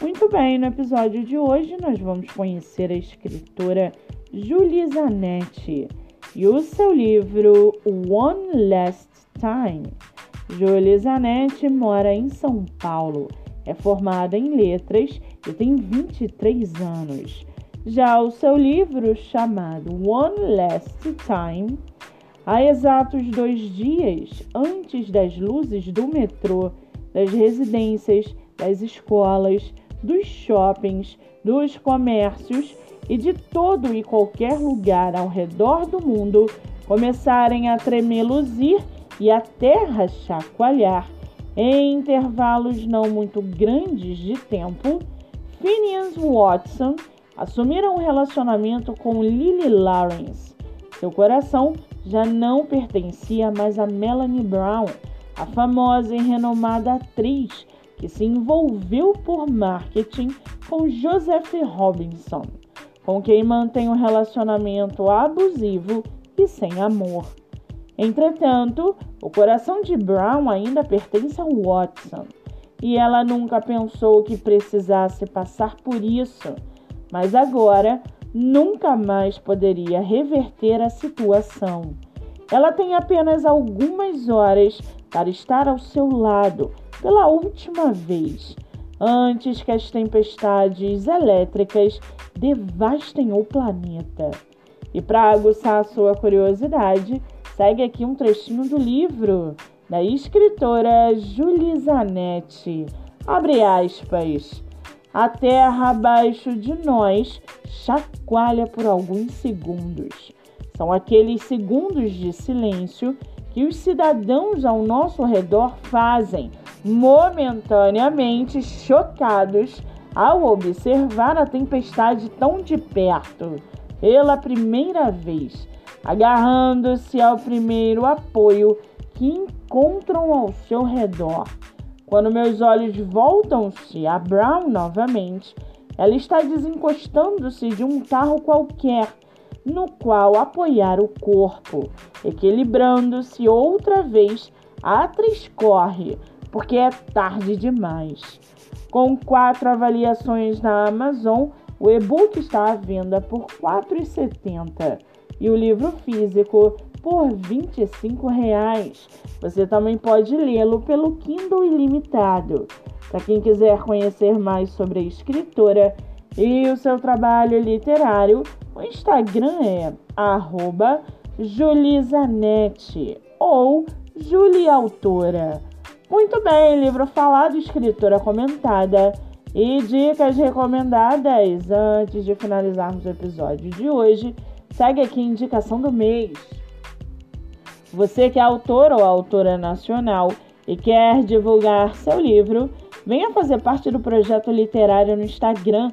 Muito bem, no episódio de hoje nós vamos conhecer a escritora Julie Zanetti e o seu livro One Last Time. Julie Zanetti mora em São Paulo, é formada em letras e tem 23 anos. Já o seu livro, chamado One Last Time, há exatos dois dias antes das luzes do metrô, das residências, das escolas, dos shoppings, dos comércios e de todo e qualquer lugar ao redor do mundo começarem a tremer, luzir e a terra chacoalhar em intervalos não muito grandes de tempo, Phineas Watson assumiram um relacionamento com Lily Lawrence. Seu coração já não pertencia mais a Melanie Brown, a famosa e renomada atriz que se envolveu por marketing com Joseph Robinson, com quem mantém um relacionamento abusivo e sem amor. Entretanto, o coração de Brown ainda pertence a Watson e ela nunca pensou que precisasse passar por isso, mas agora nunca mais poderia reverter a situação. Ela tem apenas algumas horas para estar ao seu lado pela última vez, antes que as tempestades elétricas devastem o planeta. E para aguçar a sua curiosidade, segue aqui um trechinho do livro da escritora Julie Zanetti. Abre aspas. A terra abaixo de nós chacoalha por alguns segundos. São aqueles segundos de silêncio que os cidadãos ao nosso redor fazem momentaneamente chocados ao observar a tempestade tão de perto, pela primeira vez, agarrando-se ao primeiro apoio que encontram ao seu redor. Quando meus olhos voltam-se a Brown novamente, ela está desencostando-se de um carro qualquer no qual apoiar o corpo, equilibrando-se outra vez, a atriz corre porque é tarde demais. Com quatro avaliações na Amazon, o e-book está à venda por R$ 4,70 e o livro físico por 25 reais. Você também pode lê-lo pelo Kindle Ilimitado. Para quem quiser conhecer mais sobre a escritora e o seu trabalho literário, o Instagram é @julizanetti ou Juliautora. Muito bem, livro falado, escritora comentada e dicas recomendadas. Antes de finalizarmos o episódio de hoje, segue aqui a indicação do mês. Você que é autor ou autora nacional e quer divulgar seu livro, venha fazer parte do projeto literário no Instagram